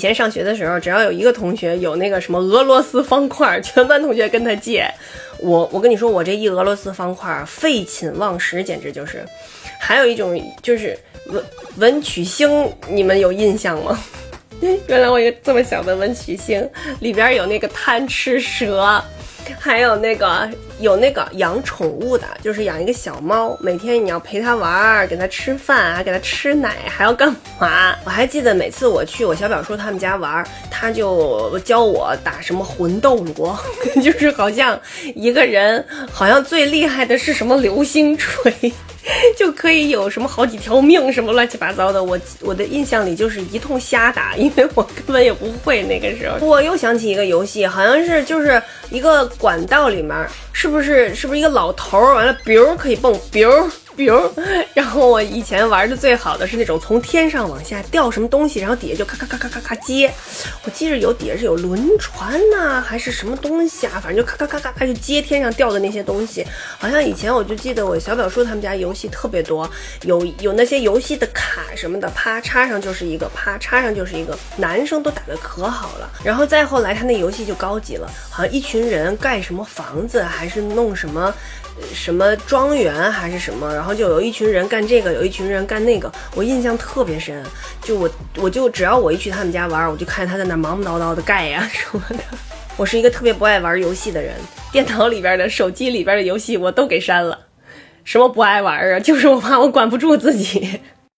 以前上学的时候，只要有一个同学有那个什么俄罗斯方块，全班同学跟他借。我我跟你说，我这一俄罗斯方块废寝忘食，简直就是。还有一种就是文文曲星，你们有印象吗？原来我一个这么小的文曲星里边有那个贪吃蛇。还有那个有那个养宠物的，就是养一个小猫，每天你要陪它玩儿，给它吃饭，还给它吃奶，还要干嘛？我还记得每次我去我小表叔他们家玩，他就教我打什么魂斗罗，就是好像一个人好像最厉害的是什么流星锤。就可以有什么好几条命，什么乱七八糟的。我我的印象里就是一通瞎打，因为我根本也不会那个时候。我又想起一个游戏，好像是就是一个管道里面，是不是是不是一个老头儿？完了，，biu 可以蹦，biu。比如，然后我以前玩的最好的是那种从天上往下掉什么东西，然后底下就咔咔咔咔咔咔接。我记着有底下是有轮船呐，还是什么东西啊？反正就咔咔咔咔咔就接天上掉的那些东西。好像以前我就记得我小表叔他们家游戏特别多，有有那些游戏的卡什么的，啪插上就是一个，啪插上就是一个。男生都打得可好了。然后再后来他那游戏就高级了，好像一群人盖什么房子，还是弄什么。什么庄园还是什么，然后就有一群人干这个，有一群人干那个，我印象特别深。就我，我就只要我一去他们家玩，我就看他在那忙忙叨叨的盖呀什么的。我是一个特别不爱玩游戏的人，电脑里边的、手机里边的游戏我都给删了。什么不爱玩啊？就是我怕我管不住自己。